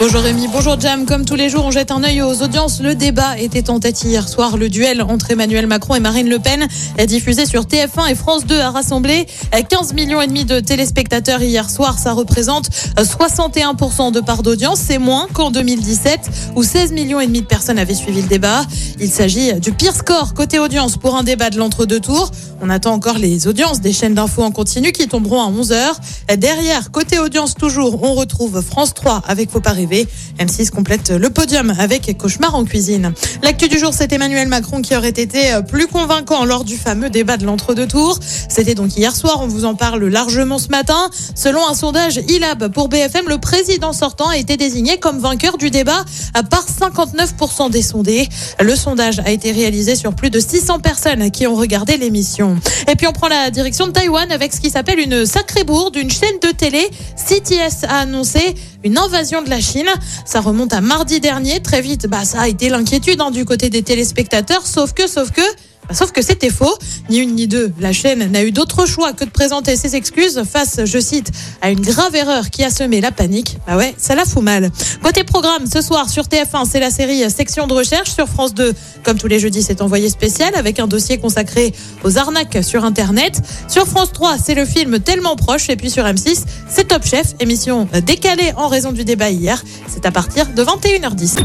Bonjour Rémi, bonjour Jam. Comme tous les jours, on jette un œil aux audiences. Le débat était en tête hier soir. Le duel entre Emmanuel Macron et Marine Le Pen est diffusé sur TF1 et France 2 a rassemblé 15 millions et demi de téléspectateurs hier soir. Ça représente 61% de part d'audience. C'est moins qu'en 2017 où 16 millions et demi de personnes avaient suivi le débat. Il s'agit du pire score côté audience pour un débat de l'entre-deux tours. On attend encore les audiences des chaînes d'infos en continu qui tomberont à 11h. Derrière, côté audience toujours, on retrouve France 3 avec Faut pas rêver. M6 complète le podium avec Cauchemar en cuisine. L'actu du jour, c'est Emmanuel Macron qui aurait été plus convaincant lors du fameux débat de l'entre-deux tours. C'était donc hier soir, on vous en parle largement ce matin. Selon un sondage ILAB pour BFM, le président sortant a été désigné comme vainqueur du débat par 59% des sondés. Le sondage a été réalisé sur plus de 600 personnes qui ont regardé l'émission. Et puis on prend la direction de Taïwan avec ce qui s'appelle une sacrée bourde. Une chaîne de télé, CTS, a annoncé une invasion de la Chine. Ça remonte à mardi dernier. Très vite, bah, ça a été l'inquiétude hein, du côté des téléspectateurs. Sauf que, sauf que, Sauf que c'était faux. Ni une ni deux. La chaîne n'a eu d'autre choix que de présenter ses excuses face, je cite, à une grave erreur qui a semé la panique. Bah ouais, ça la fout mal. Côté programme, ce soir sur TF1, c'est la série Section de recherche. Sur France 2, comme tous les jeudis, c'est envoyé spécial avec un dossier consacré aux arnaques sur Internet. Sur France 3, c'est le film tellement proche. Et puis sur M6, c'est Top Chef, émission décalée en raison du débat hier. C'est à partir de 21h10.